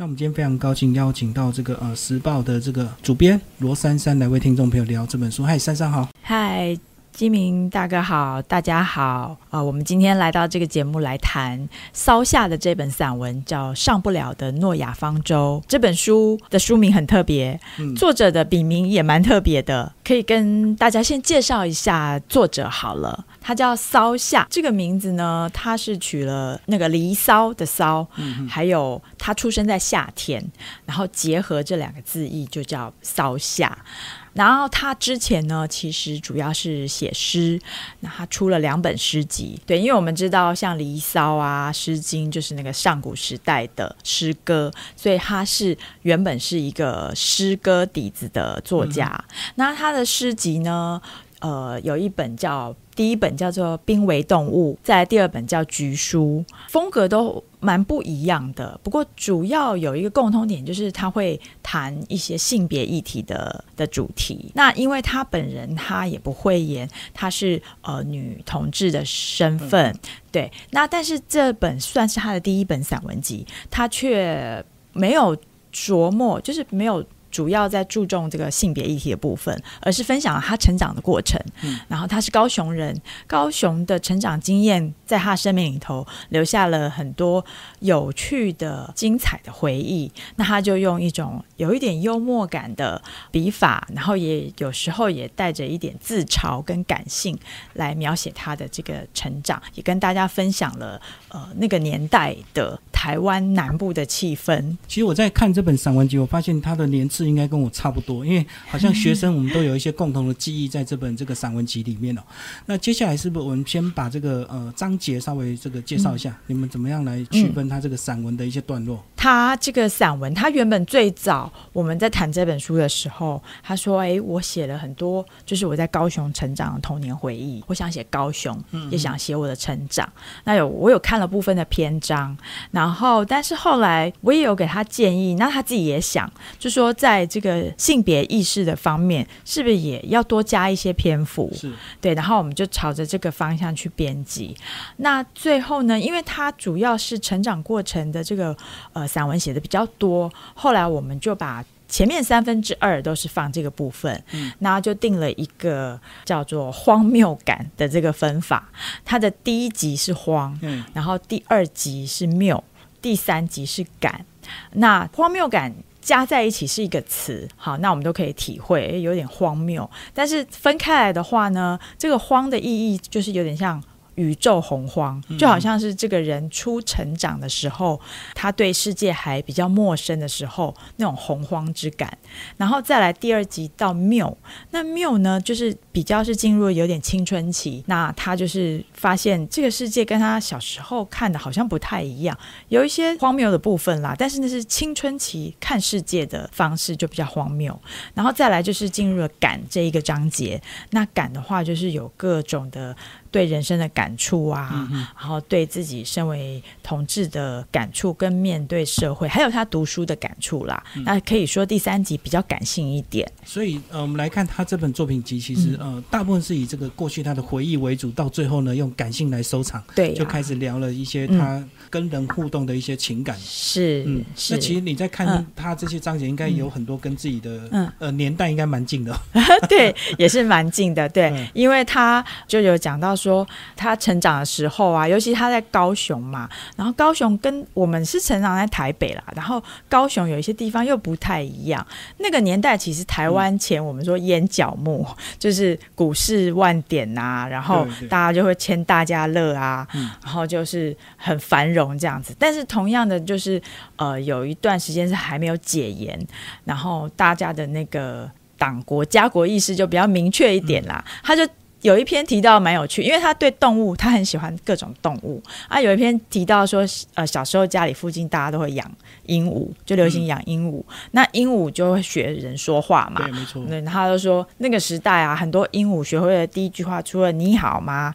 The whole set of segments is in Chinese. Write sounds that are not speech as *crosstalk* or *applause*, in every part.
那我们今天非常高兴邀请到这个呃时报的这个主编罗珊珊来为听众朋友聊这本书。嗨，珊珊好。嗨。金明大哥好，大家好啊！我们今天来到这个节目来谈骚夏的这本散文，叫《上不了的诺亚方舟》。这本书的书名很特别，作者的笔名也蛮特别的。可以跟大家先介绍一下作者好了，他叫骚夏。这个名字呢，他是取了那个《离骚》的骚，还有他出生在夏天，然后结合这两个字意，就叫骚夏。然后他之前呢，其实主要是写诗，那他出了两本诗集。对，因为我们知道像《离骚》啊，《诗经》就是那个上古时代的诗歌，所以他是原本是一个诗歌底子的作家。那他的诗集呢？呃，有一本叫第一本叫做《濒危动物》，再第二本叫《菊书》，风格都蛮不一样的。不过主要有一个共通点，就是他会谈一些性别议题的的主题。那因为他本人他也不会演，他是呃女同志的身份，对。那但是这本算是他的第一本散文集，他却没有琢磨，就是没有。主要在注重这个性别议题的部分，而是分享了他成长的过程。嗯，然后他是高雄人，高雄的成长经验在他生命里头留下了很多有趣的、精彩的回忆。那他就用一种有一点幽默感的笔法，然后也有时候也带着一点自嘲跟感性来描写他的这个成长，也跟大家分享了呃那个年代的台湾南部的气氛。其实我在看这本散文集，我发现他的年。是应该跟我差不多，因为好像学生 *laughs* 我们都有一些共同的记忆在这本这个散文集里面哦。那接下来是不是我们先把这个呃章节稍微这个介绍一下？你们怎么样来区分他这个散文的一些段落？他这个散文，他原本最早我们在谈这本书的时候，他说：“哎，我写了很多，就是我在高雄成长的童年回忆，我想写高雄，也想写我的成长。那有我有看了部分的篇章，然后但是后来我也有给他建议，那他自己也想，就说在。在这个性别意识的方面，是不是也要多加一些篇幅？是对，然后我们就朝着这个方向去编辑。那最后呢，因为它主要是成长过程的这个呃散文写的比较多，后来我们就把前面三分之二都是放这个部分，嗯，那就定了一个叫做荒谬感的这个分法。它的第一集是荒，嗯，然后第二集是谬，第三集是感。那荒谬感。加在一起是一个词，好，那我们都可以体会，有点荒谬。但是分开来的话呢，这个“荒”的意义就是有点像。宇宙洪荒，就好像是这个人初成长的时候，他对世界还比较陌生的时候，那种洪荒之感。然后再来第二集到缪，那缪呢，就是比较是进入有点青春期，那他就是发现这个世界跟他小时候看的好像不太一样，有一些荒谬的部分啦。但是那是青春期看世界的方式就比较荒谬。然后再来就是进入了感这一个章节，那感的话就是有各种的。对人生的感触啊，然后对自己身为同志的感触，跟面对社会，还有他读书的感触啦。那可以说第三集比较感性一点。所以，呃，我们来看他这本作品集，其实呃，大部分是以这个过去他的回忆为主，到最后呢，用感性来收场。对，就开始聊了一些他跟人互动的一些情感。是，嗯，那其实你在看他这些章节，应该有很多跟自己的嗯呃年代应该蛮近的。*laughs* 对，也是蛮近的。对，因为他就有讲到。说他成长的时候啊，尤其他在高雄嘛，然后高雄跟我们是成长在台北啦，然后高雄有一些地方又不太一样。那个年代其实台湾前我们说烟角木，就是股市万点呐，然后大家就会签大家乐啊，然后就是很繁荣这样子。但是同样的，就是呃有一段时间是还没有解严，然后大家的那个党国家国意识就比较明确一点啦，他就。有一篇提到蛮有趣，因为他对动物，他很喜欢各种动物啊。有一篇提到说，呃，小时候家里附近大家都会养鹦鹉，就流行养鹦鹉。那鹦鹉就会学人说话嘛，对，没错。那，他就说那个时代啊，很多鹦鹉学会的第一句话，除了你好吗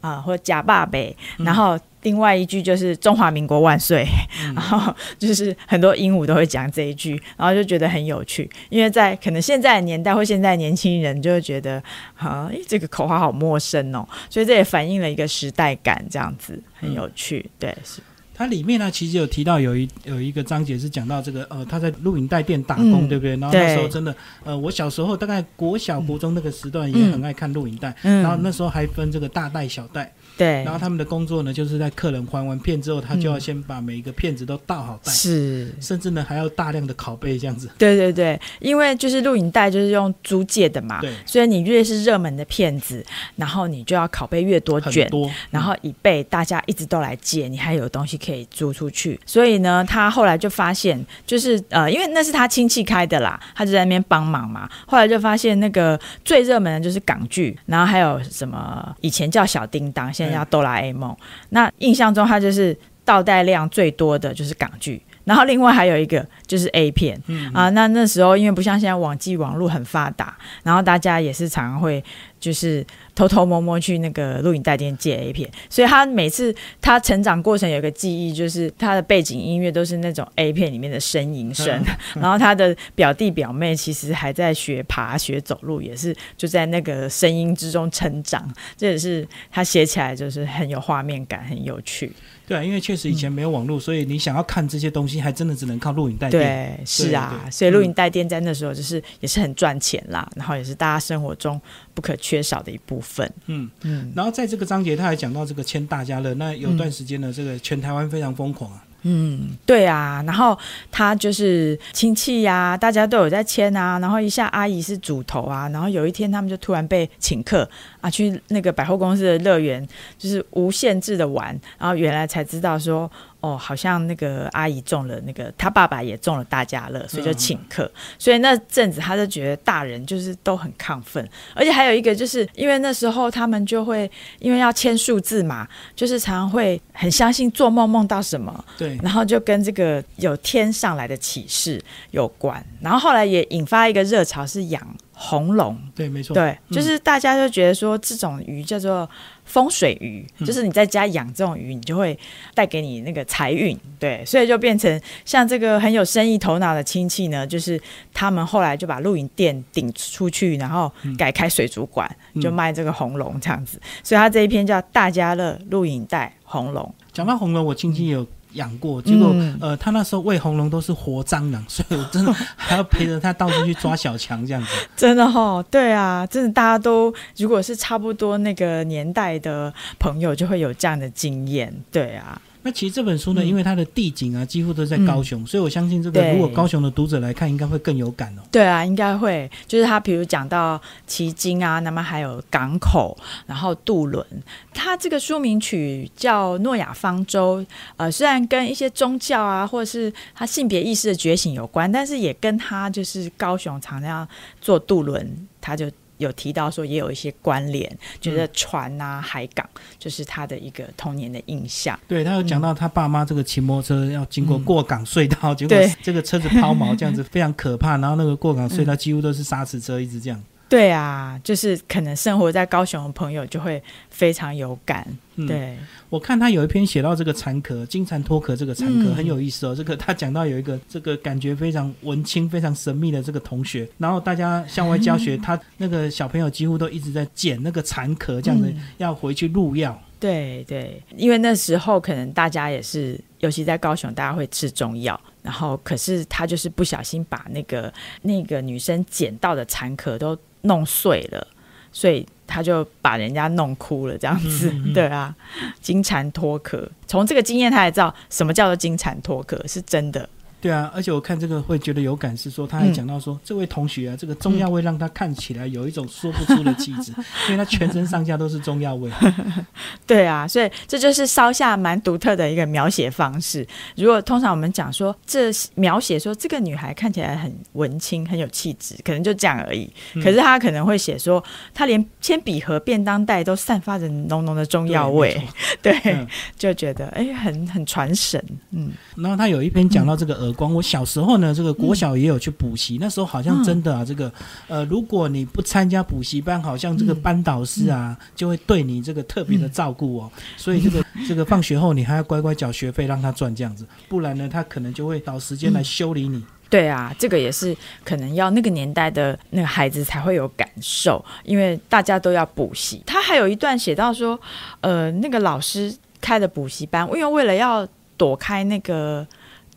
啊，或者假爸呗，然后。另外一句就是“中华民国万岁”，然后 *laughs* 就是很多鹦鹉都会讲这一句，然后就觉得很有趣。因为在可能现在的年代或现在年轻人就会觉得，啊，这个口号好陌生哦，所以这也反映了一个时代感，这样子很有趣。对，是。它里面呢，其实有提到有一有一个章节是讲到这个呃，他在录影带店打工，嗯对不对？然后那时候真的呃，我小时候大概国小国中那个时段也嗯很爱看录影带，嗯然后那时候还分这个大带小带，对然，后他们的工作呢，就是在客人还完片之后，他就要先把每一个片子都倒好带，是。甚至呢还要大量的拷贝这样子。对对对，因为就是录影带就是用租借的嘛，对，所以你越是热门的片子，然后你就要拷贝越多卷，多，然后以备大家一直都来借，你还有东西可以租出去。所以呢，他后来就发现，就是呃，因为那是他亲戚开的啦，他就在那边帮忙嘛。后来就发现那个最热门的就是港剧，然后还有什么以前叫小叮当，现在叫哆啦 A 梦。那印象中它就是倒带量最多的就是港剧。然后另外还有一个就是 A 片、嗯啊，那那时候因为不像现在网际网络很发达，然后大家也是常常会就是偷偷摸摸去那个录影带店借 A 片，所以他每次他成长过程有一个记忆，就是他的背景音乐都是那种 A 片里面的呻吟声，*laughs* 然后他的表弟表妹其实还在学爬、学走路，也是就在那个声音之中成长，这也是他写起来就是很有画面感，很有趣。对啊，因为确实以前没有网络，所以你想要看这些东西，还真的只能靠录影带店。对，是啊，对所以录影带店在那时候就是也是很赚钱啦，然后也是大家生活中不可缺少的一部分。嗯，嗯然后在这个章节，他还讲到这个签大家乐，那有段时间呢，这个全台湾非常疯狂啊。嗯，对啊，然后他就是亲戚呀、大家都有在签啊，然后一下阿姨是主头啊，然后有一天他们就突然被请客啊，去那个百货公司的乐园，就是无限制的玩，然后原来才知道说。哦，好像那个阿姨中了那个，他爸爸也中了大家乐，所以就请客。所以那阵子他就觉得大人就是都很亢奋，而且还有一个就是因为那时候他们就会因为要签数字嘛，就是常常会很相信做梦梦到什么，对，然后就跟这个有天上来的启示有关，然后后来也引发一个热潮，是养红龙。对，没错。对，嗯就是大家就觉得说这种鱼叫做风水鱼，嗯就是你在家养这种鱼，你就会带给你那个财运。对，所以就变成像这个很有生意头脑的亲戚呢，就是他们后来就把露营店顶出去，然后改开水族馆，嗯就卖这个红龙这样子。所以他这一篇叫《大家乐露营带红龙》。讲到红龙，我亲戚有养过，结果、嗯呃，他那时候喂红龙都是活蟑螂，*laughs* 所以我真的还要陪着他到处去抓小强这样子。*laughs* 真的哈、对啊，真的大家都如果是差不多那个年代的朋友，就会有这样的经验。对啊，那其实这本书呢，嗯因为它的地景啊，几乎都在高雄，所以我相信这个如果高雄的读者来看，应该会更有感哦。对啊，应该会。就是他比如讲到旗津啊，那么还有港口，然后渡轮。他这个书名曲叫《诺亚方舟》，呃，虽然跟一些宗教啊，或者是他性别意识的觉醒有关，但是也跟他就是高雄常常坐渡轮，他就。有提到说也有一些关联，觉得船啊、海港就是他的一个童年的印象。对他有讲到他爸妈这个骑摩托车要经过嗯过港隧道，结果这个车子抛锚这样子非常可怕，然后那个过港隧道几乎都是砂石车，一直这样。对啊，就是可能生活在高雄的朋友就会非常有感。嗯，对，我看他有一篇写到这个蚕壳，金蝉脱壳这个蚕壳、嗯很有意思哦。这个他讲到有一个这个感觉非常文青、非常神秘的这个同学，然后大家向外教学，他那个小朋友几乎都一直在捡那个蚕壳，这样子、嗯要回去入药。对对，因为那时候可能大家也是，尤其在高雄，大家会吃中药，然后可是他就是不小心把那个那个女生捡到的蚕壳都弄碎了，所以他就把人家弄哭了，这样子。嗯嗯嗯 *laughs* 对啊，金蝉脱壳，从这个经验他也知道什么叫做金蝉脱壳，是真的。对啊，而且我看这个会觉得有感，是说他还讲到说，这位同学啊，这个中药味让他看起来有一种说不出的气质，*laughs* 因为他全身上下都是中药味。*laughs* 对啊，所以这就是烧下蛮独特的一个描写方式。如果通常我们讲说，这描写说这个女孩看起来很文青，很有气质，可能就这样而已。嗯可是他可能会写说，他连铅笔盒、便当袋都散发着浓浓的中药味，对，*laughs* 嗯就觉得哎，很很传神。嗯，然后他有一篇讲到这个耳光，我小时候呢，这个国小也有去补习，那时候好像真的啊，这个呃，如果你不参加补习班，好像这个班导师啊，就会对你这个特别的照顾哦，所以这个这个放学后你还要乖乖缴学费让他赚这样子，不然呢，他可能就会找时间来修理你。对啊，这个也是可能要那个年代的那个孩子才会有感受，因为大家都要补习。他还有一段写到说，呃，那个老师开的补习班，因为为了要躲开那个。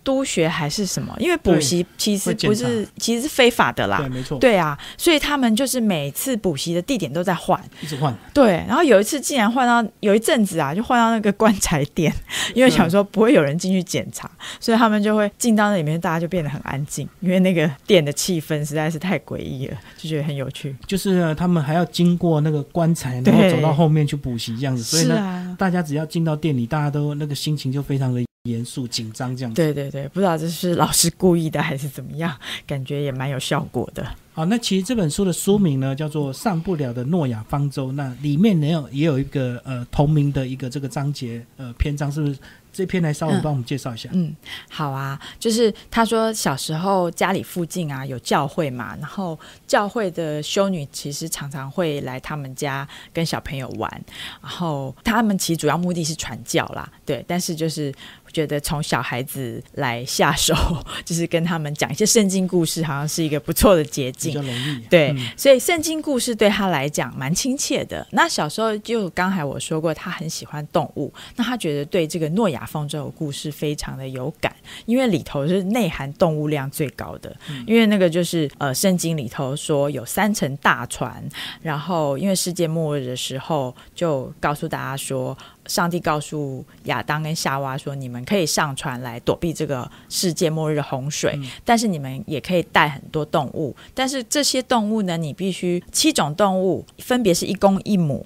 督学还是什么？因为补习其实不是，其实是非法的啦。对，没错。对啊，所以他们就是每次补习的地点都在换，一直换。对，然后有一次竟然换到有一阵子啊，就换到那个棺材店，*laughs* 因为想说不会有人进去检查，所以他们就会进到那里面，大家就变得很安静，因为那个店的气氛实在是太诡异了，就觉得很有趣。就是他们还要经过那个棺材，然后走到后面去补习这样子，所以呢，大家只要进到店里，大家都那个心情就非常的。严肃紧张这样子，对对对，不知道这是老师故意的还是怎么样，*laughs* 感觉也蛮有效果的。好，那其实这本书的书名呢叫做《上不了的诺亚方舟》，那里面也有也有一个呃同名的一个这个章节呃篇章，是不是？这篇来稍微帮我们介绍一下。嗯，好啊，就是他说小时候家里附近啊有教会嘛，然后教会的修女其实常常会来他们家跟小朋友玩，然后他们其实主要目的是传教啦，对，但是就是。觉得从小孩子来下手，*laughs* 就是跟他们讲一些圣经故事，好像是一个不错的捷径，比较容易。对，所以圣经故事对他来讲蛮亲切的。那小时候就刚才我说过，他很喜欢动物，那他觉得对这个诺亚方舟的故事非常的有感，因为里头是内含动物量最高的。因为那个就是呃，圣经里头说有三层大船，然后因为世界末日的时候，就告诉大家说。上帝告诉亚当跟夏娃说：“你们可以上船来躲避这个世界末日的洪水，但是你们也可以带很多动物。但是这些动物呢，你必须七种动物分别是一公一母。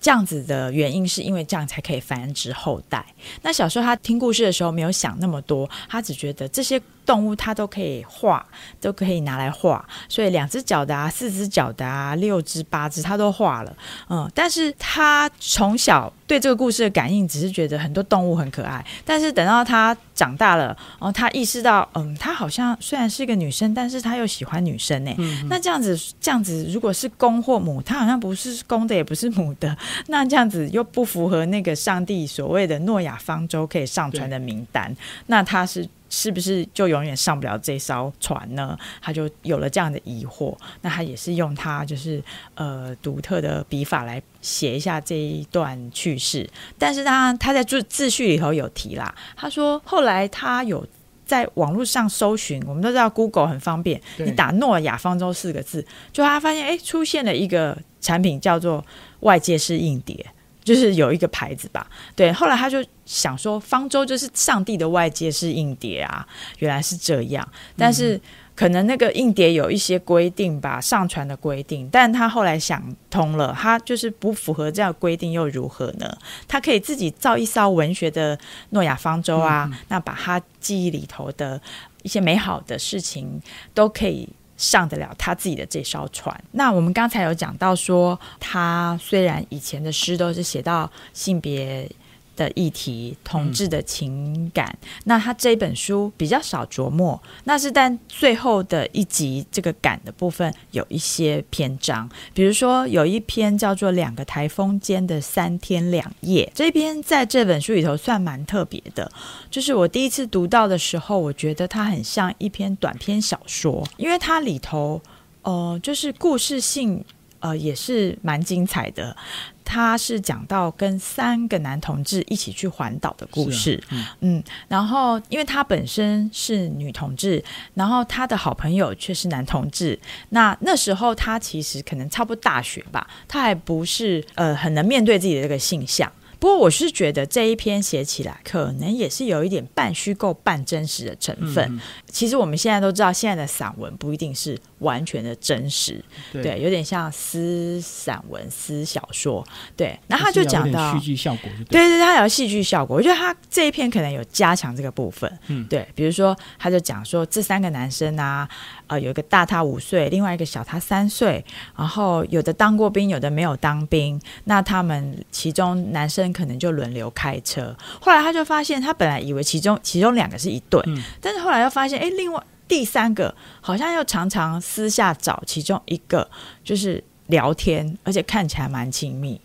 这样子的原因是因为这样才可以繁殖后代。那小时候他听故事的时候没有想那么多，他只觉得这些。”动物它都可以画，都可以拿来画，所以两只脚的啊，四只脚的啊，六只八只，它都画了。嗯，但是他从小对这个故事的感应，只是觉得很多动物很可爱。但是等到他长大了，然后他意识到，嗯，他好像虽然是一个女生，但是他又喜欢女生呢。那这样子，这样子，如果是公或母，他好像不是公的，也不是母的，*laughs* 那这样子又不符合那个上帝所谓的诺亚方舟可以上传的名单。那他是。是不是就永远上不了这艘船呢？他就有了这样的疑惑。那他也是用他就是呃独特的笔法来写一下这一段趣事。但是他他在自自序里头有提啦，他说后来他有在网络上搜寻，我们都知道 Google 很方便，你打“诺亚方舟”四个字，就他发现哎出现了一个产品叫做外界式硬碟。就是有一个牌子吧，对。后来他就想说，方舟就是上帝的外界是硬碟啊，原来是这样。但是可能那个硬碟有一些规定吧，上传的规定。但他后来想通了，他就是不符合这样规定又如何呢？他可以自己造一艘文学的诺亚方舟啊，那把他记忆里头的一些美好的事情都可以。上得了他自己的这艘船。那我们刚才有讲到说，他虽然以前的诗都是写到性别。的议题，同志的情感，那他这本书比较少琢磨，那是但最后的一集这个感的部分有一些篇章，比如说有一篇叫做《两个台风间的三天两夜》，这篇在这本书里头算蛮特别的，就是我第一次读到的时候，我觉得它很像一篇短篇小说，因为它里头，呃，就是故事性，呃，也是蛮精彩的。他是讲到跟三个男同志一起去环岛的故事，嗯，然后因为他本身是女同志，然后他的好朋友却是男同志，那那时候他其实可能差不多大学吧，他还不是呃很能面对自己的这个性向。不过我是觉得这一篇写起来可能也是有一点半虚构半真实的成分。其实我们现在都知道，现在的散文不一定是完全的真实，对，有点像私散文、私小说。对，然后他就讲到戏剧效果，对对，他有戏剧效果。我觉得他这一篇可能有加强这个部分。嗯，对，比如说他就讲说这三个男生啊。呃，有一个大他五岁，另外一个小他三岁，然后有的当过兵，有的没有当兵。那他们其中男生可能就轮流开车。后来他就发现，他本来以为其中其中两个是一对，但是后来又发现，哎，另外第三个好像又常常私下找其中一个，就是聊天，而且看起来蛮亲密。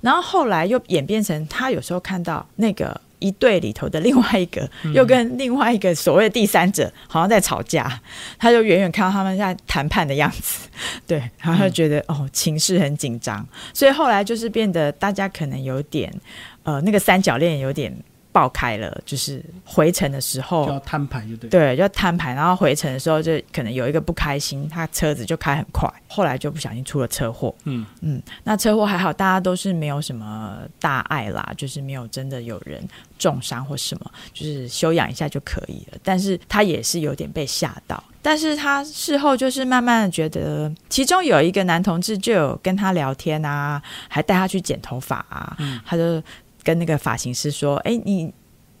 然后后来又演变成，他有时候看到那个。一对里头的另外一个，又跟另外一个所谓的第三者好像在吵架，他就远远看到他们在谈判的样子，*laughs* 对，然后就觉得哦，情势很紧张，所以后来就是变得大家可能有点，呃，那个三角恋有点爆开了，就是回程的时候就要摊牌，就对。对，就摊牌，然后回程的时候就可能有一个不开心，他车子就开很快，后来就不小心出了车祸。嗯嗯，那车祸还好，大家都是没有什么大碍啦，就是没有真的有人重伤或什么，就是休养一下就可以了。但是他也是有点被吓到，但是他事后就是慢慢的觉得，其中有一个男同志就有跟他聊天啊，还带他去剪头发啊，嗯他就跟那个发型师说：“哎，你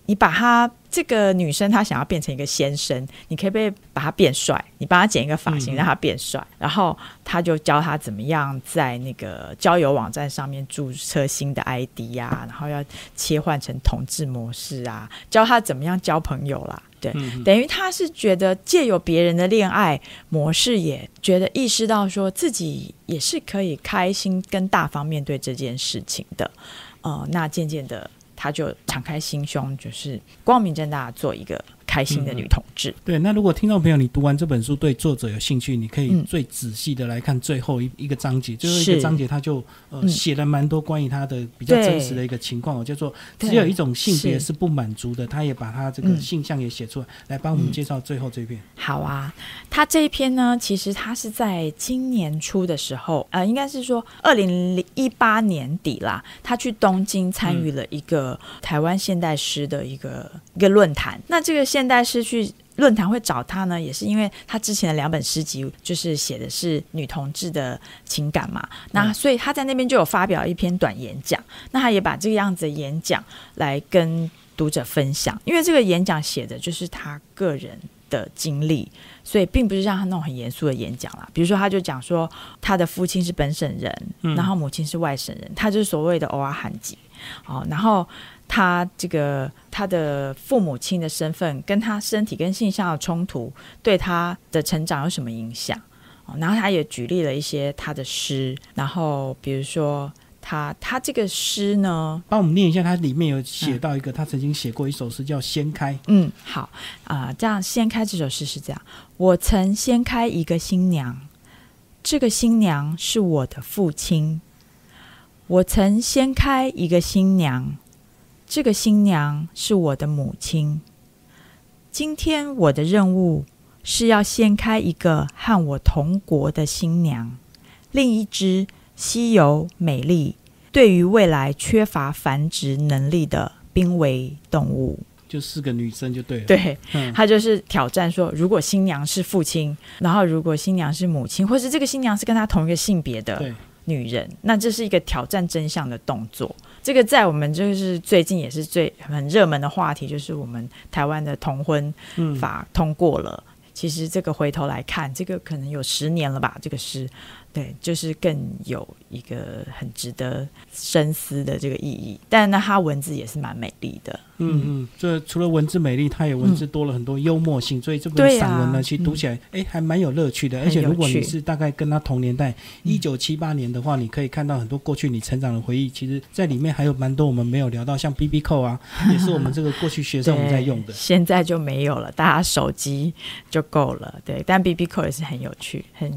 你把他这个女生，她想要变成一个先生，你可以不可以把她变帅？你帮她剪一个发型，嗯让她变帅。然后他就教她怎么样在那个交友网站上面注册新的 ID 呀、然后要切换成同志模式啊，教她怎么样交朋友啦。对，嗯等于他是觉得借由别人的恋爱模式，也觉得意识到说自己也是可以开心跟大方面对这件事情的。哦，那渐渐的，他就敞开心胸，就是光明正大做一个开心的女同志。对，那如果听众朋友你读完这本书对作者有兴趣，你可以嗯。最仔细的来看最后一一个章节，最后一个章节他就呃嗯。写了蛮多关于他的比较真实的一个情况，叫做只有一种性别是。是不满足的，他也把他这个嗯。性向也写出来，来帮我们嗯。介绍最后这一篇。好啊，他这一篇呢，其实他是在今年初的时候，呃，应该是说二零一八年底啦，他去东京参与了一个台湾现代诗的一个一个论坛。那这个现代诗去。论坛会找他呢，也是因为他之前的两本诗集就是写的是女同志的情感嘛，那所以他在那边就有发表一篇短演讲，那他也把这个样子的演讲来跟读者分享，因为这个演讲写的就是他个人的经历，所以并不是像他那种很严肃的演讲啦。比如说，他就讲说他的父亲是本省人，嗯然后母亲是外省人，他就是所谓的偶尔罕籍哦，然后。他这个他的父母亲的身份跟他身体跟性向的冲突，对他的成长有什么影响？哦，然后他也举例了一些他的诗，然后比如说他他这个诗呢，帮我们念一下，他里面有写到一个，他曾经写过一首诗叫《掀开》。嗯，好啊、这样掀开这首诗是这样：我曾掀开一个新娘，这个新娘是我的父亲。我曾掀开一个新娘，这个新娘是我的母亲。今天我的任务是要掀开一个和我同国的新娘，另一只稀有美丽、对于未来缺乏繁殖能力的濒危动物。就四个女生就对了。，对，嗯，他就是挑战说，如果新娘是父亲，然后如果新娘是母亲，或是这个新娘是跟她同一个性别的，女人，那这是一个挑战真相的动作。这个在我们就是最近也是最很热门的话题，就是我们台湾的同婚，法通过了。其实这个回头来看，这个可能有十年了吧，这个是，对，就是更有一个很值得深思的这个意义。但那它文字也是蛮美丽的，嗯嗯，这除了文字美丽，它也文字多了很多幽默性，所以这本散文呢，其实读起来哎、还蛮有乐趣的。而且如果你是大概跟他同年代，一九七八年的话，你可以看到很多过去你成长的回忆。其实，在里面还有蛮多我们没有聊到，像 B B 扣啊，也是我们这个过去学生我们在用的。现在就没有了，大家手机就够了。对，但 B B 扣也是很有趣，很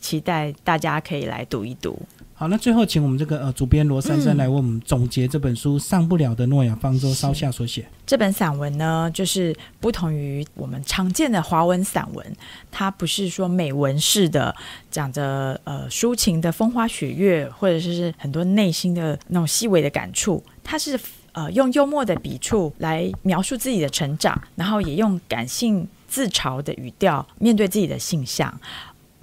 期待大家可以来读一读。好，那最后请我们这个呃主编罗珊珊嗯来为我们总结这本书《上不了的诺亚方舟》稍下所写。这本散文呢，就是不同于我们常见的华文散文，它不是说美文式的讲着呃抒情的风花雪月，或者是很多内心的那种细微的感触，它是呃用幽默的笔触来描述自己的成长，然后也用感性自嘲的语调面对自己的性向。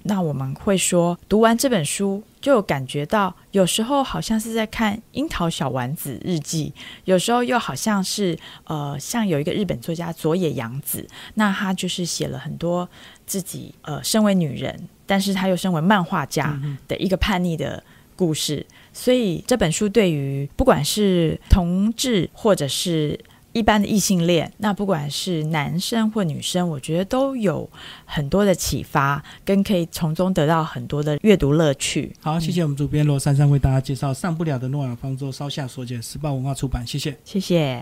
那我们会说，读完这本书，就有感觉到，有时候好像是在看《樱桃小丸子日记》，有时候又好像是呃，像有一个日本作家佐野洋子，那他就是写了很多自己呃，身为女人，但是他又身为漫画家的一个叛逆的故事。所以这本书对于不管是同志或者是一般的异性恋，那不管是男生或女生，我觉得都有很多的启发，跟可以从中得到很多的阅读乐趣。好，谢谢我们主编罗珊珊为大家介绍《上不了的诺亚方舟》稍下所解，时报文化出版，谢谢。谢谢。